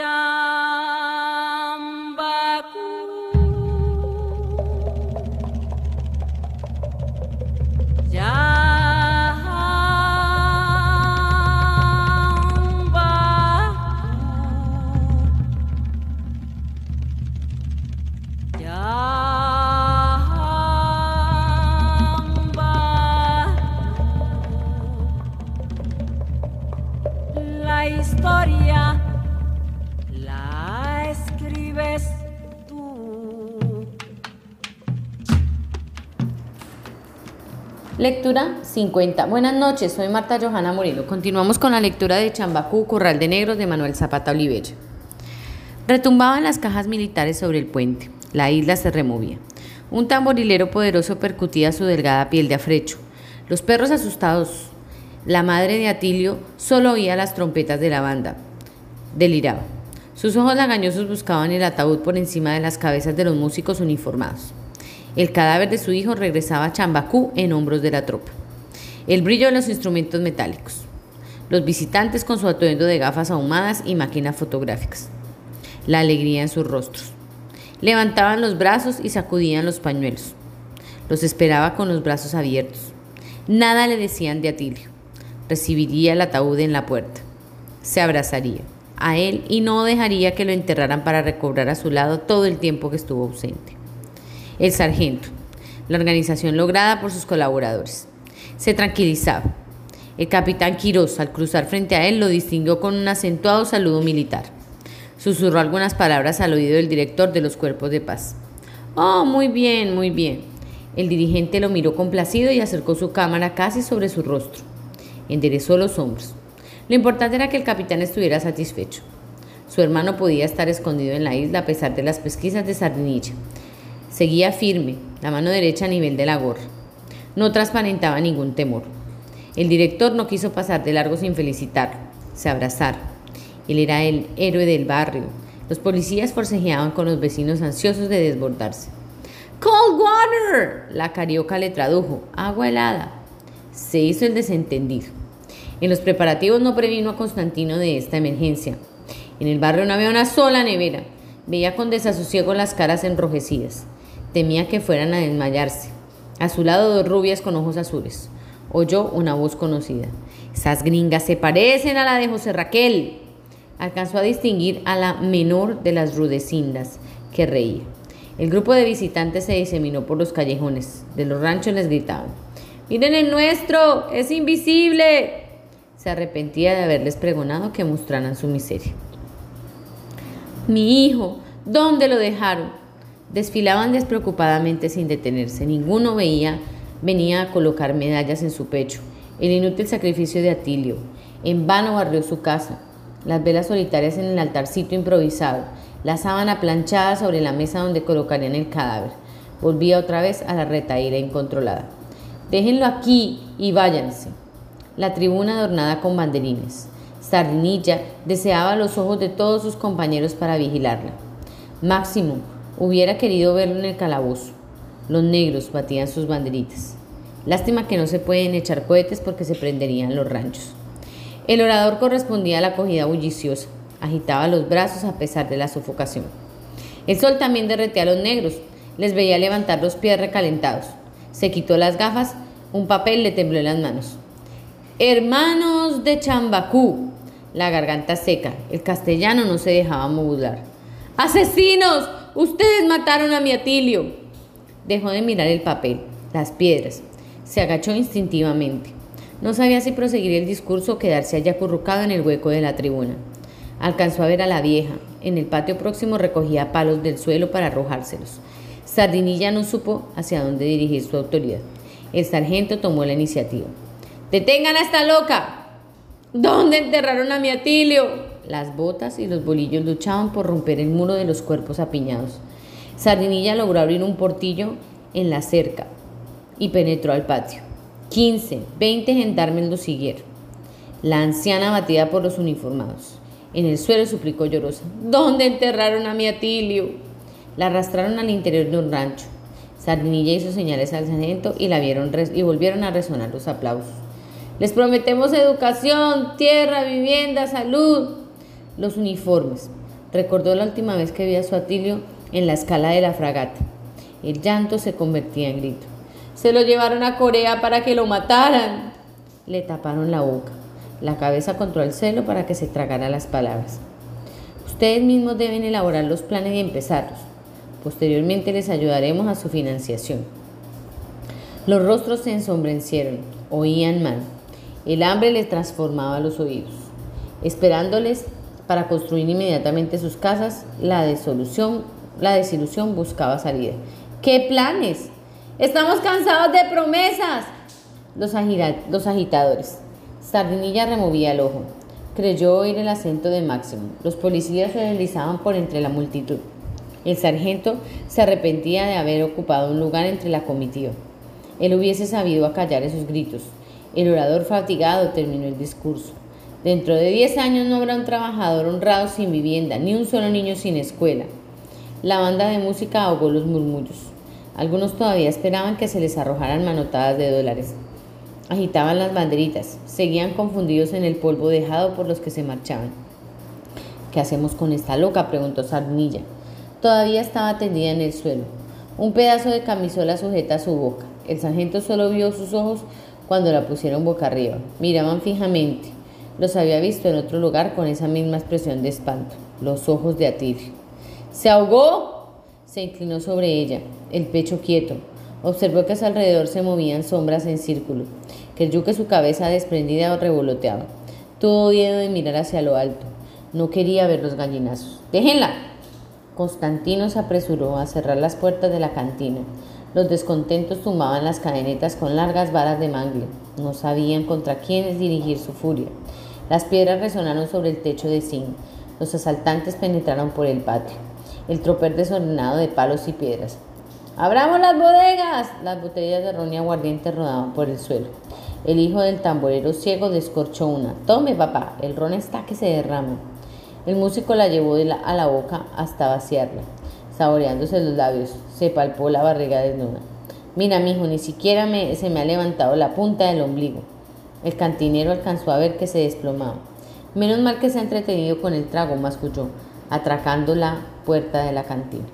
La Lectura 50. Buenas noches, soy Marta Johanna Moreno. Continuamos con la lectura de Chambacú, Corral de Negros de Manuel Zapata Olivella. Retumbaban las cajas militares sobre el puente. La isla se removía. Un tamborilero poderoso percutía su delgada piel de afrecho. Los perros asustados. La madre de Atilio solo oía las trompetas de la banda. Deliraba. Sus ojos lagañosos buscaban el ataúd por encima de las cabezas de los músicos uniformados. El cadáver de su hijo regresaba a Chambacú en hombros de la tropa. El brillo de los instrumentos metálicos. Los visitantes con su atuendo de gafas ahumadas y máquinas fotográficas. La alegría en sus rostros. Levantaban los brazos y sacudían los pañuelos. Los esperaba con los brazos abiertos. Nada le decían de Atilio. Recibiría el ataúd en la puerta. Se abrazaría a él y no dejaría que lo enterraran para recobrar a su lado todo el tiempo que estuvo ausente. El sargento, la organización lograda por sus colaboradores. Se tranquilizaba. El capitán Quirós, al cruzar frente a él, lo distinguió con un acentuado saludo militar. Susurró algunas palabras al oído del director de los cuerpos de paz. Oh, muy bien, muy bien. El dirigente lo miró complacido y acercó su cámara casi sobre su rostro. Enderezó los hombros. Lo importante era que el capitán estuviera satisfecho. Su hermano podía estar escondido en la isla a pesar de las pesquisas de Sardinilla. Seguía firme, la mano derecha a nivel de la gorra. No transparentaba ningún temor. El director no quiso pasar de largo sin felicitarlo. Se abrazaron. Él era el héroe del barrio. Los policías forcejeaban con los vecinos ansiosos de desbordarse. Cold water, la carioca le tradujo, agua helada. Se hizo el desentendido. En los preparativos no previno a Constantino de esta emergencia. En el barrio no había una sola nevera. Veía con desasosiego las caras enrojecidas. Temía que fueran a desmayarse. A su lado dos rubias con ojos azules. Oyó una voz conocida. Esas gringas se parecen a la de José Raquel alcanzó a distinguir a la menor de las rudecindas, que reía. El grupo de visitantes se diseminó por los callejones. De los ranchos les gritaban, ¡Miren el nuestro! ¡Es invisible! Se arrepentía de haberles pregonado que mostraran su miseria. Mi hijo, ¿dónde lo dejaron? Desfilaban despreocupadamente sin detenerse. Ninguno veía, venía a colocar medallas en su pecho. El inútil sacrificio de Atilio. En vano barrió su casa las velas solitarias en el altarcito improvisado, la sábana planchada sobre la mesa donde colocarían el cadáver. Volvía otra vez a la retaíra incontrolada. Déjenlo aquí y váyanse. La tribuna adornada con banderines. Sardinilla deseaba los ojos de todos sus compañeros para vigilarla. Máximo hubiera querido verlo en el calabozo. Los negros batían sus banderitas. Lástima que no se pueden echar cohetes porque se prenderían los ranchos. El orador correspondía a la acogida bulliciosa. Agitaba los brazos a pesar de la sofocación. El sol también derretía a los negros. Les veía levantar los pies recalentados. Se quitó las gafas. Un papel le tembló en las manos. Hermanos de Chambacú. La garganta seca. El castellano no se dejaba modular. ¡Asesinos! Ustedes mataron a mi Atilio. Dejó de mirar el papel, las piedras. Se agachó instintivamente. No sabía si proseguir el discurso o quedarse allá acurrucado en el hueco de la tribuna. Alcanzó a ver a la vieja. En el patio próximo recogía palos del suelo para arrojárselos. Sardinilla no supo hacia dónde dirigir su autoridad. El sargento tomó la iniciativa. ¡Detengan a esta loca! ¿Dónde enterraron a mi Atilio? Las botas y los bolillos luchaban por romper el muro de los cuerpos apiñados. Sardinilla logró abrir un portillo en la cerca y penetró al patio. 15, 20 gendarmes lo siguieron. La anciana batida por los uniformados. En el suelo suplicó llorosa, ¿dónde enterraron a mi Atilio? La arrastraron al interior de un rancho. Sardinilla hizo señales al sargento y, la vieron y volvieron a resonar los aplausos. Les prometemos educación, tierra, vivienda, salud. Los uniformes. Recordó la última vez que vio a su Atilio en la escala de la fragata. El llanto se convertía en grito. Se lo llevaron a Corea para que lo mataran. Le taparon la boca, la cabeza contra el celo para que se tragara las palabras. Ustedes mismos deben elaborar los planes y empezarlos. Posteriormente les ayudaremos a su financiación. Los rostros se ensombrecieron, oían mal. El hambre les transformaba los oídos. Esperándoles para construir inmediatamente sus casas, la desolución, la desilusión buscaba salida. ¿Qué planes? Estamos cansados de promesas. Los, los agitadores. Sardinilla removía el ojo. Creyó oír el acento de Máximo. Los policías se deslizaban por entre la multitud. El sargento se arrepentía de haber ocupado un lugar entre la comitiva. Él hubiese sabido acallar esos gritos. El orador fatigado terminó el discurso. Dentro de diez años no habrá un trabajador honrado sin vivienda, ni un solo niño sin escuela. La banda de música ahogó los murmullos. Algunos todavía esperaban que se les arrojaran manotadas de dólares. Agitaban las banderitas, seguían confundidos en el polvo dejado por los que se marchaban. ¿Qué hacemos con esta loca? preguntó Sarnilla. Todavía estaba tendida en el suelo. Un pedazo de camisola sujeta a su boca. El sargento solo vio sus ojos cuando la pusieron boca arriba. Miraban fijamente. Los había visto en otro lugar con esa misma expresión de espanto. Los ojos de Atir. ¿Se ahogó? Se inclinó sobre ella, el pecho quieto. Observó que a su alrededor se movían sombras en círculo, que el su cabeza desprendida revoloteaba. Tuvo miedo de mirar hacia lo alto. No quería ver los gallinazos. ¡Déjenla! Constantino se apresuró a cerrar las puertas de la cantina. Los descontentos tumbaban las cadenetas con largas varas de mangle. No sabían contra quiénes dirigir su furia. Las piedras resonaron sobre el techo de zinc. Los asaltantes penetraron por el patio. El tropel desordenado de palos y piedras. ¡Abramos las bodegas! Las botellas de ron y aguardiente rodaban por el suelo. El hijo del tamborero ciego descorchó una. Tome, papá, el ron está que se derrama. El músico la llevó a la boca hasta vaciarla. Saboreándose los labios, se palpó la barriga desnuda. Mira, mijo, ni siquiera me, se me ha levantado la punta del ombligo. El cantinero alcanzó a ver que se desplomaba. Menos mal que se ha entretenido con el trago, masculló, atracando la puerta de la cantina.